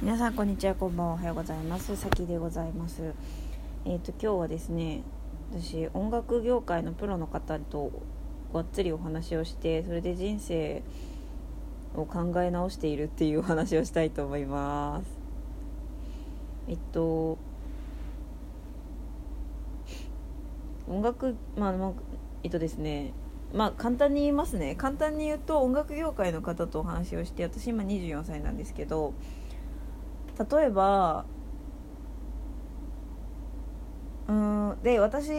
皆さんこんにちはこんばんはおはようございます。さきでございます。えっ、ー、と今日はですね私音楽業界のプロの方とがっつりお話をしてそれで人生を考え直しているっていうお話をしたいと思います。えっと音楽まあまあえっとですねまあ簡単に言いますね。簡単に言うと音楽業界の方とお話をして私今24歳なんですけど例えばうんで私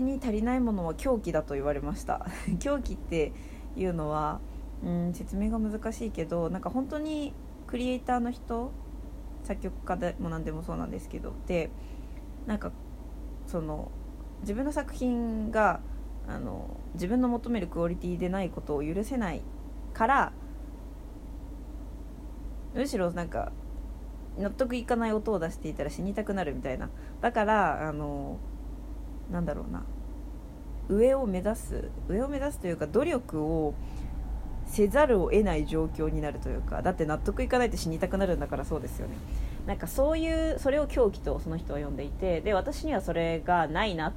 に足りないものは狂気だと言われました。狂気っていうのはうん説明が難しいけどなんか本当にクリエイターの人作曲家でも何でもそうなんですけどでなんかその自分の作品があの自分の求めるクオリティでないことを許せないからむしろなんか納得いかない音を出していたら死にたくなるみたいな。だからあのなんだろうな。上を目指す上を目指すというか努力をせざるを得ない状況になるというかだって納得いかないって死にたくなるんだからそうですよね。なんかそういうそれを狂気とその人は呼んでいてで私にはそれがないなっ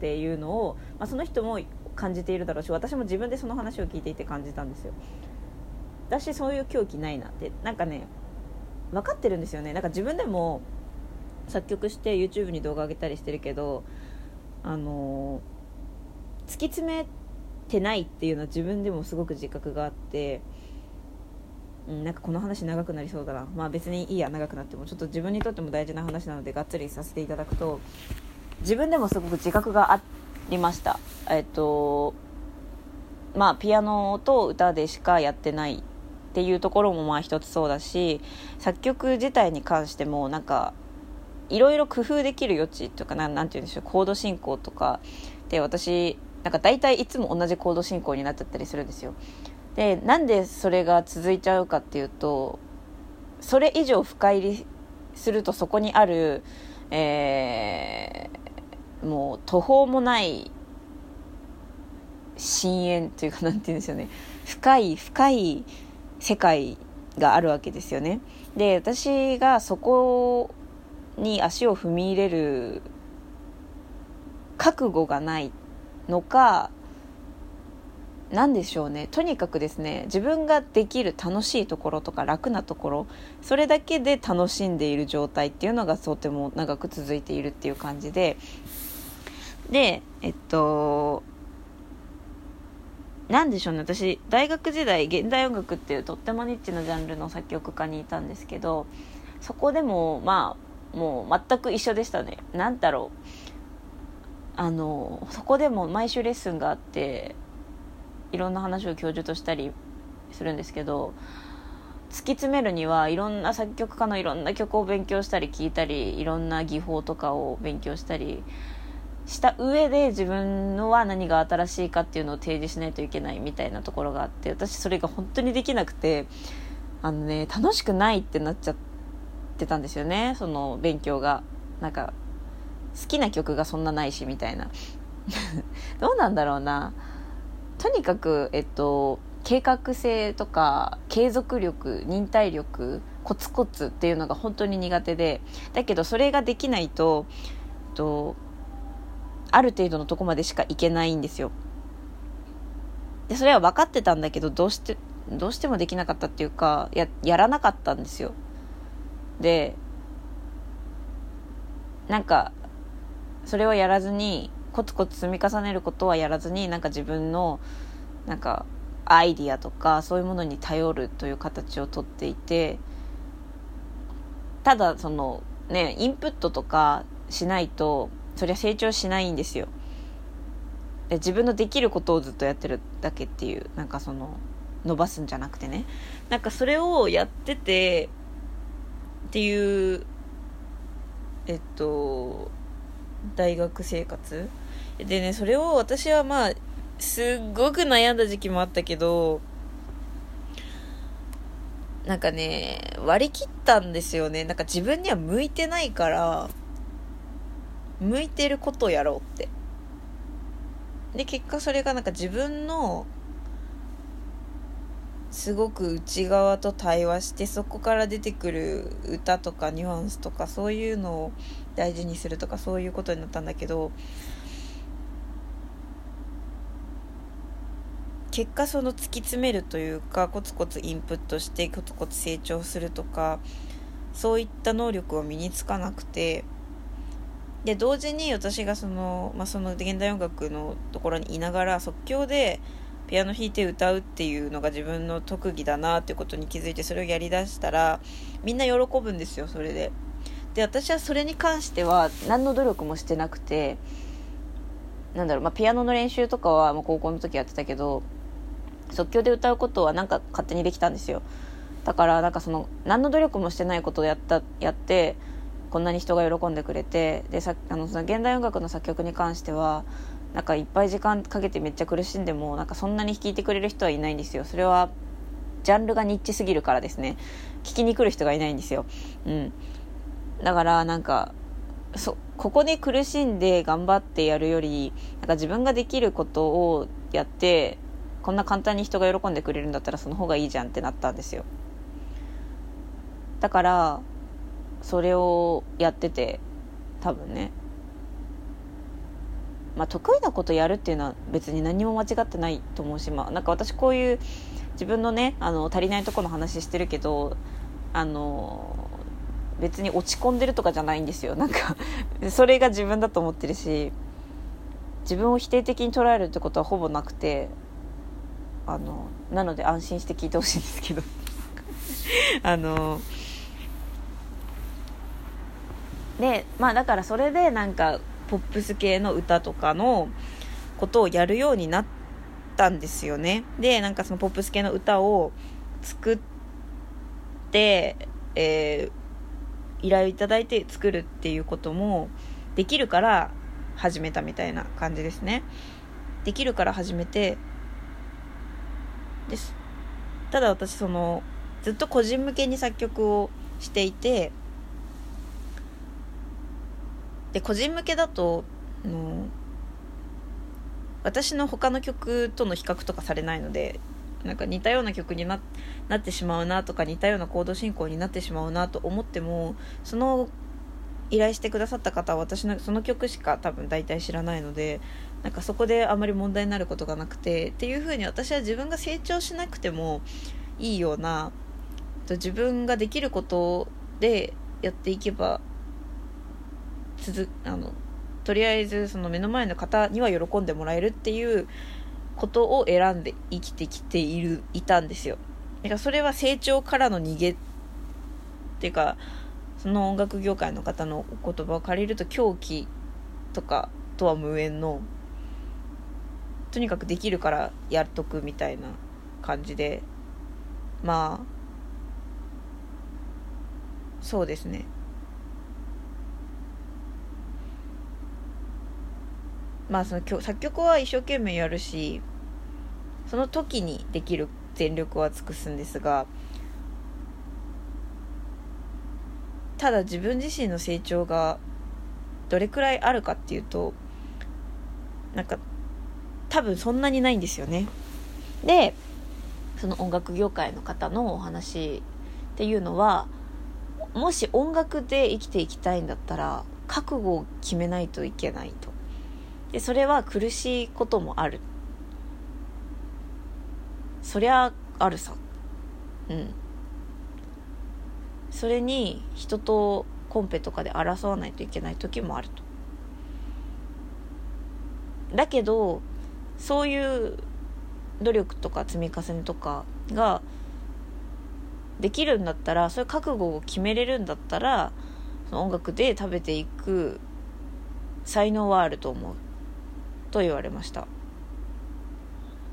ていうのを、まあ、その人も感じているだろうし私も自分でその話を聞いていて感じたんですよ。私そういう狂気ないなって。なんかね分かってるんですよね。なんか自分でも作曲して YouTube に動画上げたりしてるけどあの突き詰めてないっていうのは自分でもすごく自覚があって、うん、なんかこの話長くなりそうだな。まあ別にいいや長くなっても。ちょっと自分にとっても大事な話なのでがっつりさせていただくと自分でもすごく自覚がありました。えっとまあピアノと歌でしかやってないっていうところもまあ一つそうだし作曲自体に関してもなんかいろいろ工夫できる余地とかなんなんて言うんでしょうコード進行とかで私なんか大体いつも同じコード進行になっちゃったりするんですよ。でなんでそれが続いちゃうかっていうとそれ以上深入りするとそこにある、えー、もう途方もない深淵というかなんて言うんですよね。深い深い世界があるわけですよね。で私がそこに足を踏み入れる覚悟がないのか何でしょうね。とにかくですね自分ができる楽しいところとか楽なところそれだけで楽しんでいる状態っていうのがとても長く続いているっていう感じで。でえっと何でしょうね。私大学時代現代音楽っていうとってもニッチなジャンルの作曲家にいたんですけどそこでもまあもう全く一緒でしたね。何だろう。あのそこでも毎週レッスンがあっていろんな話を教授としたりするんですけど突き詰めるにはいろんな作曲家のいろんな曲を勉強したり聴いたりいろんな技法とかを勉強したりした上で自分のは何が新しいかっていうのを提示しないといけないみたいなところがあって私それが本当にできなくてあのね楽しくないってなっちゃってたんですよね。その勉強が。なんか好きな曲がそんなないしみたいな。どうなんだろうな。とにかくえっと計画性とか継続力忍耐力コツコツっていうのが本当に苦手でだけどそれができないと、えっと、ある程度のとこまでしか行けないんですよ。で、それは分かってたんだけど、どうして、どうしてもできなかったっていうか、や、やらなかったんですよ。で、なんか、それをやらずに、コツコツ積み重ねることはやらずに、なんか自分の、なんか、アイディアとか、そういうものに頼るという形をとっていて、ただ、その、ね、インプットとかしないと、そりゃ成長しないんですよ。で自分のできることをずっとやってるだけっていうなんかその伸ばすんじゃなくてね。なんかそれをやっててっていうえっと大学生活。でねそれを私はまあすっごく悩んだ時期もあったけどなんかね割り切ったんですよね。なんか自分には向いてないから向いてることをやろうって。で結果それがなんか自分のすごく内側と対話してそこから出てくる歌とかニュアンスとかそういうのを大事にするとかそういうことになったんだけど結果その突き詰めるというかコツコツインプットしてコツコツ成長するとかそういった能力は身につかなくてで同時に私がその,、まあ、その現代音楽のところにいながら即興でピアノ弾いて歌うっていうのが自分の特技だなっていうことに気づいてそれをやりだしたらみんな喜ぶんですよそれで。で私はそれに関しては何の努力もしてなくてなんだろう、まあ、ピアノの練習とかはもう高校の時やってたけど即興で歌うことはなんか勝手にできたんですよだからなんかその何の努力もしてないことをやったやってこんなに人が喜んでくれてでさあのその現代音楽の作曲に関してはなんかいっぱい時間かけてめっちゃ苦しんでもなんかそんなに弾いてくれる人はいないんですよ。それはジャンルがニッチすぎるからですね。聞きに来る人がいないんですよ。うん。だからなんかそここで苦しんで頑張ってやるよりなんか自分ができることをやってこんな簡単に人が喜んでくれるんだったらその方がいいじゃんってなったんですよ。だからそれをやってて多分ね。まあ得意なことやるっていうのは別に何も間違ってないと思うしまあなんか私こういう自分のねあの足りないとこの話してるけどあの別に落ち込んでるとかじゃないんですよ。なんかそれが自分だと思ってるし自分を否定的に捉えるってことはほぼなくてあのなので安心して聞いてほしいんですけど。あのでまあだからそれでなんかポップス系の歌とかのことをやるようになったんですよね。でなんかそのポップス系の歌を作ってえー、依頼をいただいて作るっていうこともできるから始めたみたいな感じですね。できるから始めてです。ただ私そのずっと個人向けに作曲をしていてで個人向けだとの私の他の曲との比較とかされないのでなんか似たような曲にななってしまうなとか似たようなコード進行になってしまうなと思ってもその依頼してくださった方は私のその曲しか多分大体知らないのでなんかそこであまり問題になることがなくてっていうふうに私は自分が成長しなくてもいいような自分ができることでやっていけば続あのとりあえずその目の前の方には喜んでもらえるっていうことを選んで生きてきているいたんですよ。だからそれは成長からの逃げっていうかその音楽業界の方のお言葉を借りると狂気とかとは無縁のとにかくできるからやっとくみたいな感じで。まあそうですね。まあその作曲は一生懸命やるしその時にできる全力は尽くすんですがただ自分自身の成長がどれくらいあるかっていうとなんか多分そんなにないんですよね。でその音楽業界の方のお話っていうのはもし音楽で生きていきたいんだったら覚悟を決めないといけないと。でそれは苦しいこともある。そりゃあるさ。うん。それに人とコンペとかで争わないといけない時もあると。だけどそういう努力とか積み重ねとかができるんだったらそういう覚悟を決めれるんだったらその音楽で食べていく才能はあると思う。と言われました。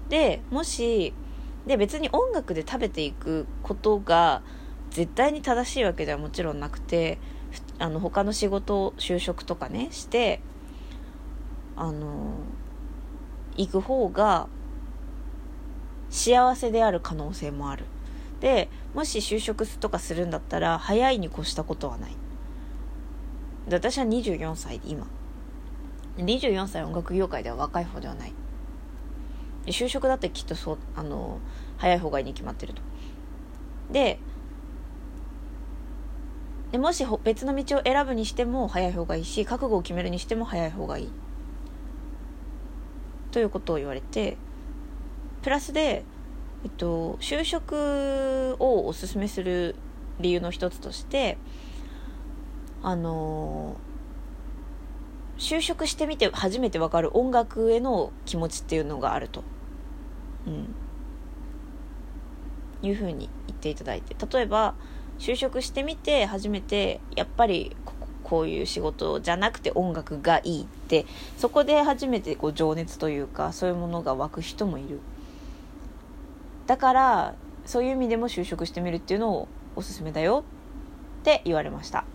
でもしで別に音楽で食べていくことが絶対に正しいわけではもちろんなくてあの他の仕事を就職とかねしてあの行く方が幸せである可能性もある。でもし就職とかするんだったら早いに越したことはない。私は24歳で今。24歳音楽業界では若い方ではない。就職だってきっとそうあの早い方がいいに決まってると。ででもし別の道を選ぶにしても早い方がいいし覚悟を決めるにしても早い方がいい。ということを言われてプラスで、えっと、就職をおすすめする理由の一つとしてあの就職してみて初めて分かる音楽への気持ちっていうのがあると、うん、いうふうに言っていただいて。例えば就職してみて初めてやっぱりこういう仕事じゃなくて音楽がいいってそこで初めてこう情熱というかそういうものが湧く人もいる。だからそういう意味でも就職してみるっていうのをおすすめだよって言われました。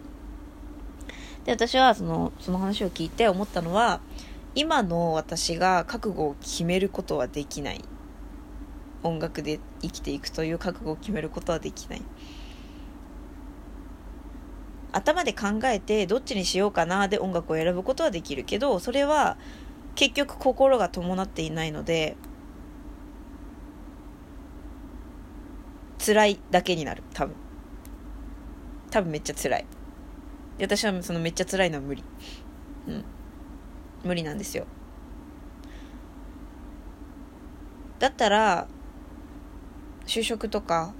で私はそのその話を聞いて思ったのは今の私が覚悟を決めることはできない。音楽で生きていくという覚悟を決めることはできない。頭で考えてどっちにしようかなで音楽を選ぶことはできるけどそれは結局心が伴っていないので辛いだけになる。多分。多分めっちゃ辛い。私はそのめっちゃ辛いのは無理。うん。無理なんですよ。だったら就職とか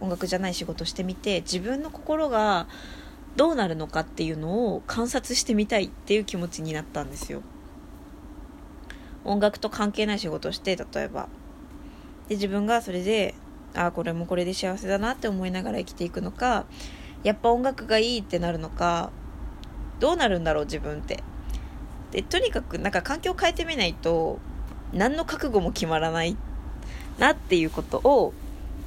音楽じゃない仕事してみて自分の心がどうなるのかっていうのを観察してみたいっていう気持ちになったんですよ。音楽と関係ない仕事をして例えば。で自分がそれでああこれもこれで幸せだなって思いながら生きていくのかやっぱ音楽がいいってなるのかどうなるんだろう自分って。でとにかくなんか環境を変えてみないと何の覚悟も決まらないなっていうことを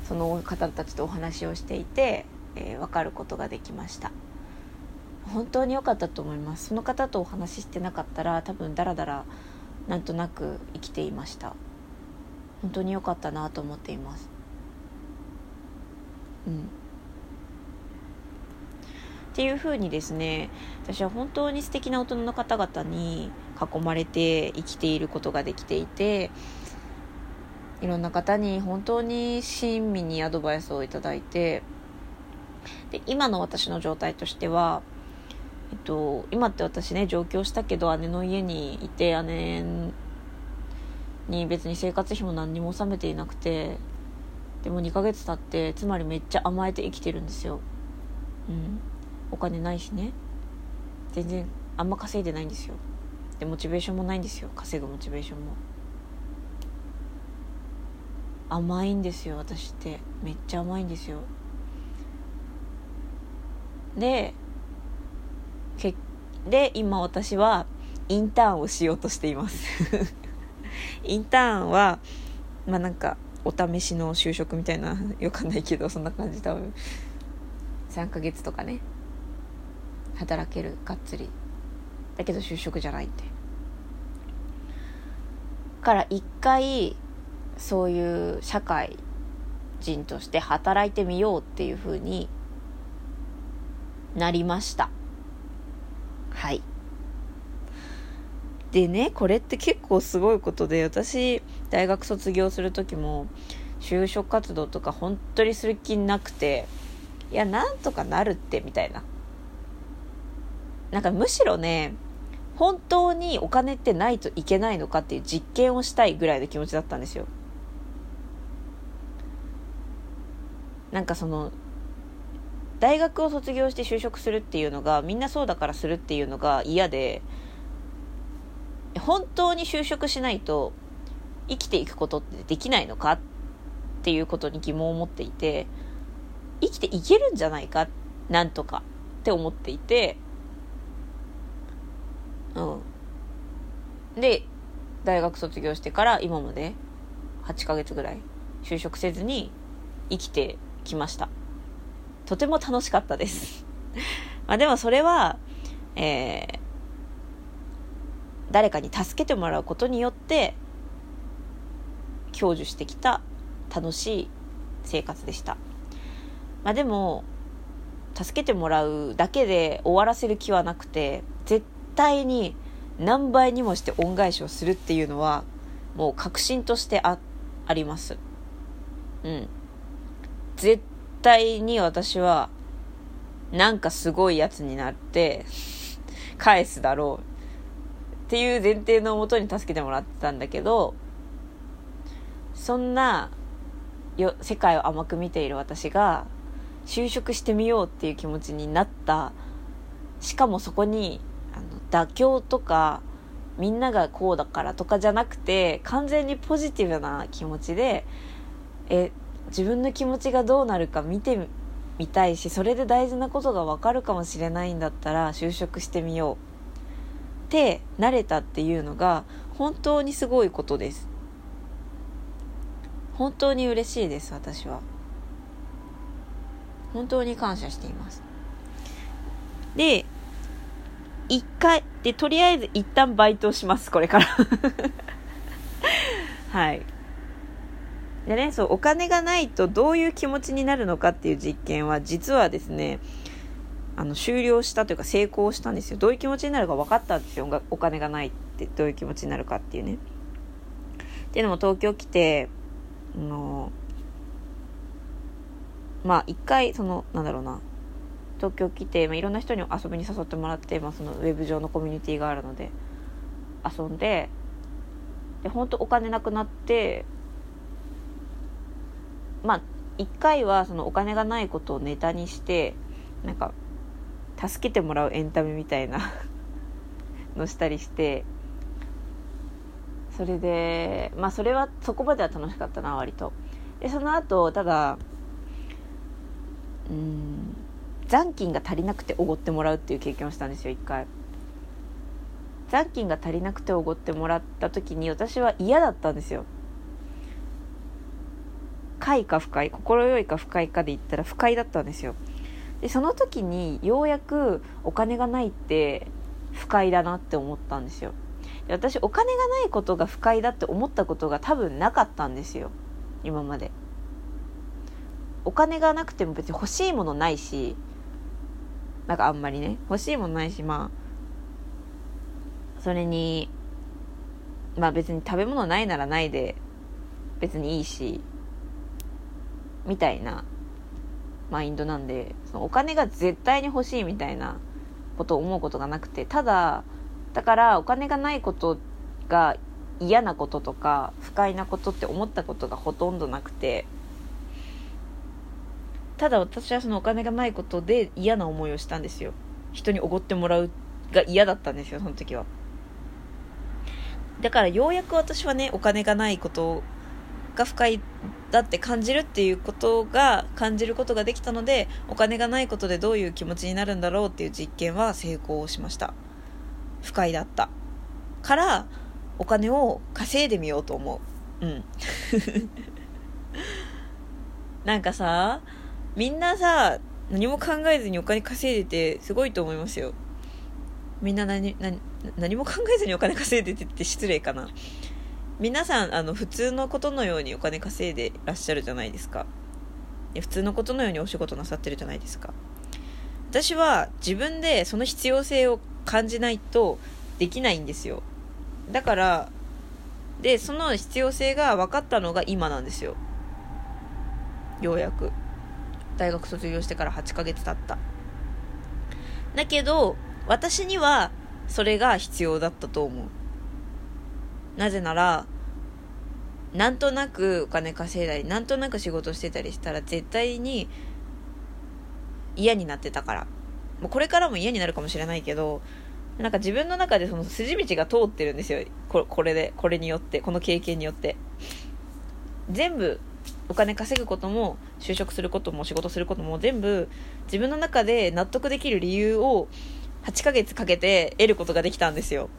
その方たちとお話をしていて、えー、分かることができました。本当に良かったと思います。その方とお話ししてなかったら多分ダラダラなんとなく生きていました。本当に良かったなと思っています。うん。っていうふうにですね私は本当に素敵な大人の方々に囲まれて生きていることができていていろんな方に本当に親身にアドバイスをいただいてで今の私の状態としては、えっと、今って私ね上京したけど姉の家にいて姉に別に生活費も何にも納めていなくてでも2ヶ月経ってつまりめっちゃ甘えて生きてるんですよ。うん。お金ないしね。全然あんま稼いでないんですよ。でモチベーションもないんですよ。稼ぐモチベーションも。甘いんですよ私って。めっちゃ甘いんですよ。でけで今私はインターンをしようとしています。インターンはまあなんかお試しの就職みたいなよかないけどそんな感じ多分。3ヶ月とかね。働けるがっつり。だけど就職じゃないって。から一回そういう社会人として働いてみようっていうふうになりました。はい。でねこれって結構すごいことで私大学卒業する時も就職活動とか本当にする気なくていやなんとかなるってみたいな。なんかむしろね本当にお金ってないといけないのかっていう実験をしたいぐらいの気持ちだったんですよ。なんかその大学を卒業して就職するっていうのがみんなそうだからするっていうのが嫌で本当に就職しないと生きていくことってできないのかっていうことに疑問を持っていて生きていけるんじゃないかなんとかって思っていてうん。で大学卒業してから今まで8ヶ月ぐらい就職せずに生きてきました。とても楽しかったです。まあでもそれはえー、誰かに助けてもらうことによって享受してきた楽しい生活でした。まあでも助けてもらうだけで終わらせる気はなくて対に何倍にもして恩返しをするっていうのはもう確信としてああります。うん。絶対に私はなんかすごいやつになって返すだろうっていう前提のもとに助けてもらってたんだけどそんなよ世界を甘く見ている私が就職してみようっていう気持ちになった。しかもそこに妥協とかみんながこうだからとかじゃなくて完全にポジティブな気持ちでえ自分の気持ちがどうなるか見てみたいしそれで大事なことが分かるかもしれないんだったら就職してみようって慣れたっていうのが本当にすごいことです。本当に嬉しいです私は。本当に感謝しています。で一回でとりあえず一旦バイトしますこれから。はい。でねそうお金がないとどういう気持ちになるのかっていう実験は実はですねあの終了したというか成功したんですよ。どういう気持ちになるか分かったんですよ。お金がないってどういう気持ちになるかっていうね。っていうのも東京来てあのまあ一回そのなんだろうな。東京来て、まあ、いろんな人に遊びに誘ってもらって、まあ、そのウェブ上のコミュニティがあるので遊んでで本当お金なくなってまあ一回はそのお金がないことをネタにしてなんか助けてもらうエンタメみたいな のしたりしてそれでまあそれはそこまでは楽しかったな割と。でその後ただうん残金が足りなくておごってもらうっていう経験をしたんですよ一回。残金が足りなくておごってもらった時に私は嫌だったんですよ。快か不快快いか不快かで言ったら不快だったんですよ。でその時にようやくお金がないって不快だなって思ったんですよ。で私お金がないことが不快だって思ったことが多分なかったんですよ。今まで。お金がなくても別に欲しいものないしなんかあんまりね。欲しいものないしまあそれにまあ別に食べ物ないならないで別にいいしみたいなマインドなんでそのお金が絶対に欲しいみたいなことを思うことがなくてただだからお金がないことが嫌なこととか不快なことって思ったことがほとんどなくてただ私はそのお金がないことで嫌な思いをしたんですよ。人におごってもらうが嫌だったんですよその時は。だからようやく私はねお金がないことが不快だって感じるっていうことが感じることができたのでお金がないことでどういう気持ちになるんだろうっていう実験は成功しました。不快だった。からお金を稼いでみようと思う。うん。なんかさみんなさ何も考えずにお金稼いでてすごいと思いますよ。みんな何何何も考えずにお金稼いでてって失礼かな。皆さんあの普通のことのようにお金稼いでらっしゃるじゃないですか。普通のことのようにお仕事なさってるじゃないですか。私は自分でその必要性を感じないとできないんですよ。だからでその必要性が分かったのが今なんですよ。ようやく。大学卒業してから8ヶ月経った。だけど私にはそれが必要だったと思う。なぜならなんとなくお金稼いだりなんとなく仕事してたりしたら絶対に嫌になってたから。もうこれからも嫌になるかもしれないけどなんか自分の中でその筋道が通ってるんですよ。ここれでこれによってこの経験によって。全部お金稼ぐことも就職することも仕事することも全部自分の中で納得できる理由を8ヶ月かけて得ることができたんですよ。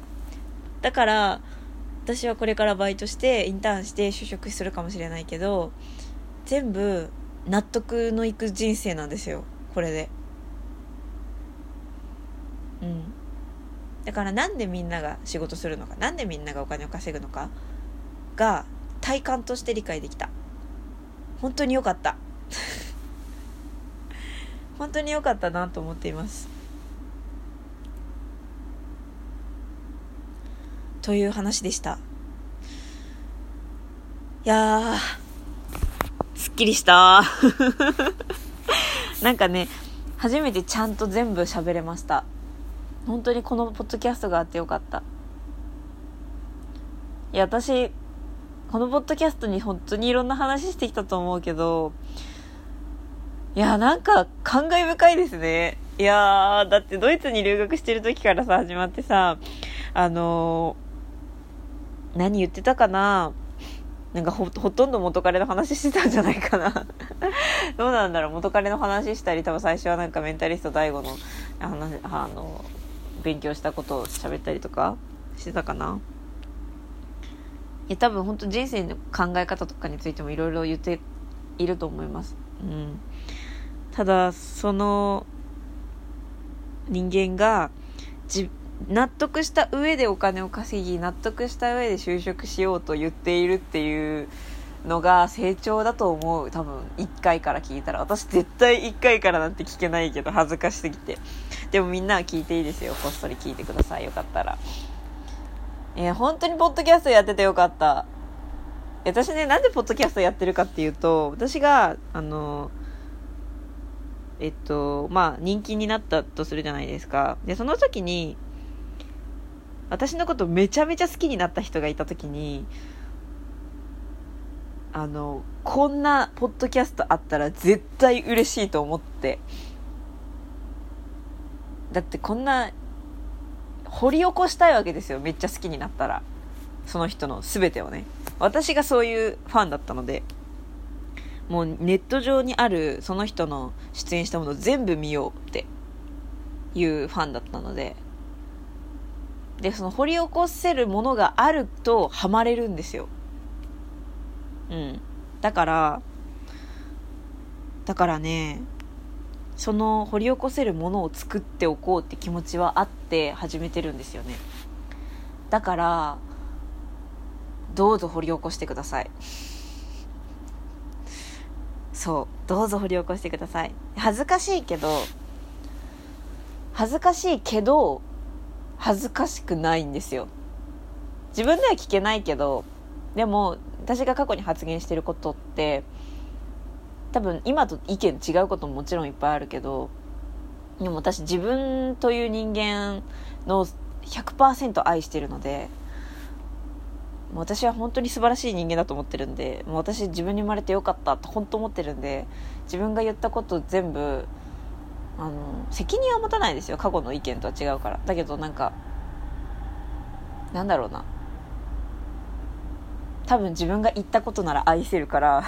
だから私はこれからバイトしてインターンして就職するかもしれないけど全部納得のいく人生なんですよ。これで。うん。だからなんでみんなが仕事するのかなんでみんながお金を稼ぐのかが体感として理解できた。本当に良かった。本当に良かったなと思っています。という話でした。いや疲きりした。なんかね初めてちゃんと全部喋れました。本当にこのポッドキャストがあってよかった。いや私このポッドキャストに本当にいろんな話してきたと思うけどいやなんか感慨深いですね。いやーだってドイツに留学してる時からさ始まってさあのー、何言ってたかな。なんかほとんど元彼の話してたんじゃないかな。どうなんだろう。元彼の話したり多分最初はなんかメンタリスト大悟の話あの勉強したことを喋ったりとかしてたかな。いや多分本当人生の考え方とかについてもいろいろ言っていると思います。うん。ただその人間がじ納得した上でお金を稼ぎ納得した上で就職しようと言っているっていうのが成長だと思う。多分1回から聞いたら。私絶対1回からなんて聞けないけど恥ずかしすぎて。でもみんなは聞いていいですよ。こっそり聞いてください。よかったら。えー、本当にポッドキャストやっててよかった。私ねなんでポッドキャストやってるかっていうと私があのえっとまあ人気になったとするじゃないですか。でその時に私のことめちゃめちゃ好きになった人がいた時にあのこんなポッドキャストあったら絶対嬉しいと思って。だってこんな掘り起こしたいわけですよ。めっちゃ好きになったら。その人の全てをね。私がそういうファンだったので。もうネット上にあるその人の出演したもの全部見ようって。いうファンだったので。でその掘り起こせるものがあるとハマれるんですよ。うん。だからだからねその掘り起こせるものを作っておこうって気持ちはあって始めてるんですよね。だからどうぞ掘り起こしてください。そうどうぞ掘り起こしてください。恥ずかしいけど恥ずかしいけど恥ずかしくないんですよ。自分では聞けないけどでも私が過去に発言してることって多分今と意見違うことももちろんいっぱいあるけどでも私自分という人間の100%愛してるので私は本当に素晴らしい人間だと思ってるんでもう私自分に生まれてよかったって本当思ってるんで自分が言ったこと全部あの責任は持たないですよ。過去の意見とは違うから。だけどなんかなんだろうな。多分自分が言ったことなら愛せるから。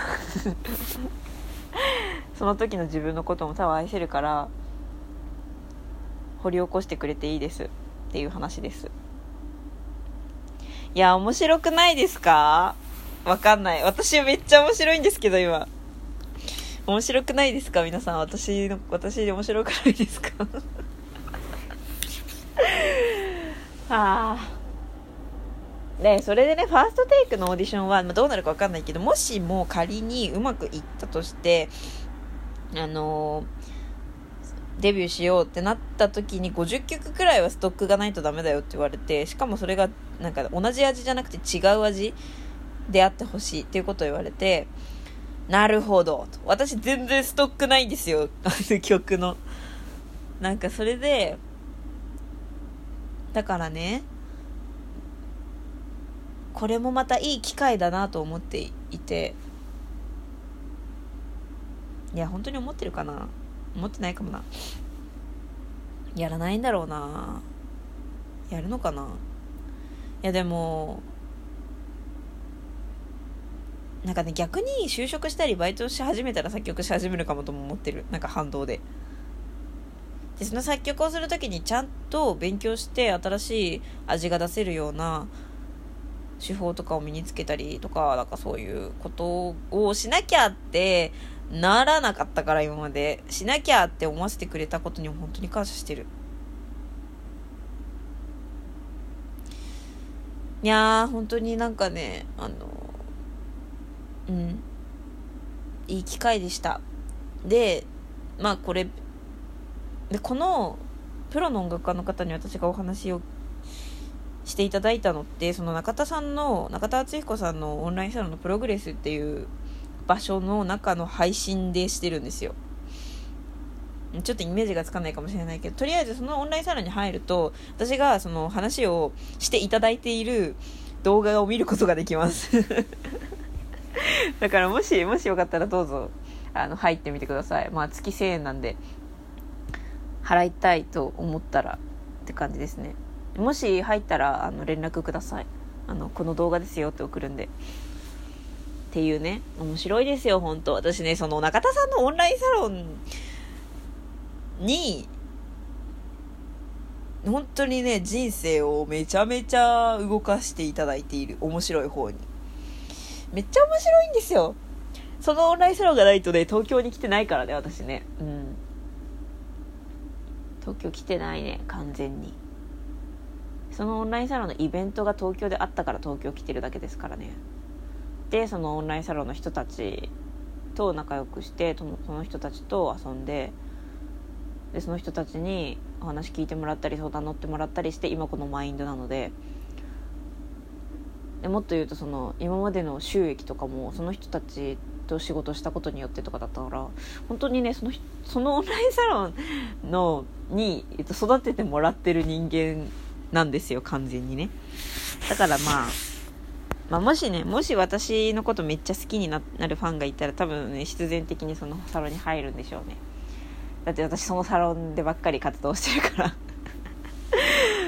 その時の自分のことも多分愛せるから掘り起こしてくれていいですっていう話です。いや面白くないですか？わかんない。私めっちゃ面白いんですけど今。面白くないですか？皆さん。私の私面白くないですか？は あでそれでねファーストテイクのオーディションは、まあ、どうなるか分かんないけどもしも仮にうまくいったとしてあの、デビューしようってなった時に50曲くらいはストックがないとダメだよって言われてしかもそれがなんか同じ味じゃなくて違う味であってほしいっていうことを言われてなるほど。私全然ストックないんですよ。あ の曲の。なんかそれで、だからね、これもまたいい機会だなと思っていて、いや、本当に思ってるかな？思ってないかもな。やらないんだろうな。やるのかな？いやでもなんかね逆に就職したりバイトし始めたら作曲し始めるかもとも思ってる。なんか反動で。でその作曲をする時にちゃんと勉強して新しい味が出せるような手法とかを身につけたりとかなんかそういうことをしなきゃってならなかったから今まで。しなきゃって思わせてくれたことに本当に感謝してる。いやー本当になんかねあのうん。いい機会でした。でまあこれでこのプロの音楽家の方に私がお話をしていただいたのってその中田さんの中田敦彦さんのオンラインサロンのプログレスっていう場所の中の配信でしてるんですよ。ちょっとイメージがつかないかもしれないけどとりあえずそのオンラインサロンに入ると私がその話をしていただいている動画を見ることができます。だからもしもしよかったらどうぞあの入ってみてください。まあ月1000円なんで払いたいと思ったらって感じですね。もし入ったらあの連絡ください。あのこの動画ですよって送るんで。っていうね。面白いですよ本当。私ねその中田さんのオンラインサロンに本当にね人生をめちゃめちゃ動かしていただいている面白い方に。めっちゃ面白いんですよ。そのオンラインサロンがないとね東京に来てないからね私ね。うん。東京来てないね完全に。そのオンラインサロンのイベントが東京であったから東京来てるだけですからね。でそのオンラインサロンの人たちと仲良くしてその人たちと遊んででその人たちにお話聞いてもらったり相談乗ってもらったりして今このマインドなので。でもっと言うとその今までの収益とかもその人たちと仕事したことによってとかだったから本当にねその そのオンラインサロンのに、えっと、育ててもらってる人間なんですよ完全にね。だからまあまあ、もしねもし私のことめっちゃ好きになるファンがいたら多分ね必然的にそのサロンに入るんでしょうねだって私そのサロンでばっかり活動してるから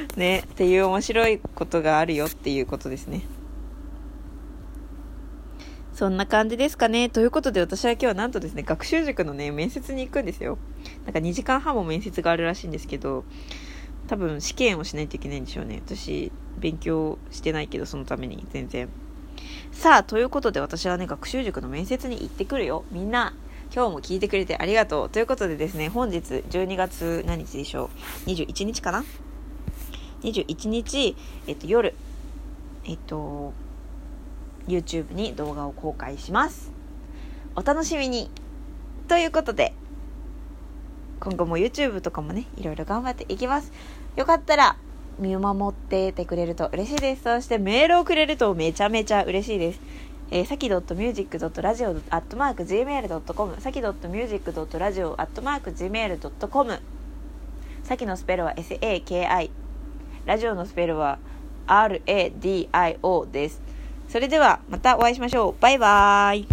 ねっていう面白いことがあるよっていうことですねそんな感じですかね。ということで私は今日はなんとですね、学習塾のね、面接に行くんですよ。なんか2時間半も面接があるらしいんですけど、多分試験をしないといけないんでしょうね。私、勉強してないけど、そのために全然。さあ、ということで私はね、学習塾の面接に行ってくるよ。みんな、今日も聞いてくれてありがとう。ということでですね、本日12月何日でしょう ?21 日かな ?21 日、えっと、夜、えっと、YouTube に動画を公開しますお楽しみにということで今後も YouTube とかもねいろいろ頑張っていきます。よかったら見守っててくれると嬉しいです。そしてメールをくれるとめちゃめちゃ嬉しいです。えー、さき .music.radio.gmail.com さき .music.radio.gmail.com さきのスペルは SAKI ラジオのスペルは RADIO です。それではまたお会いしましょう。バイバーイ。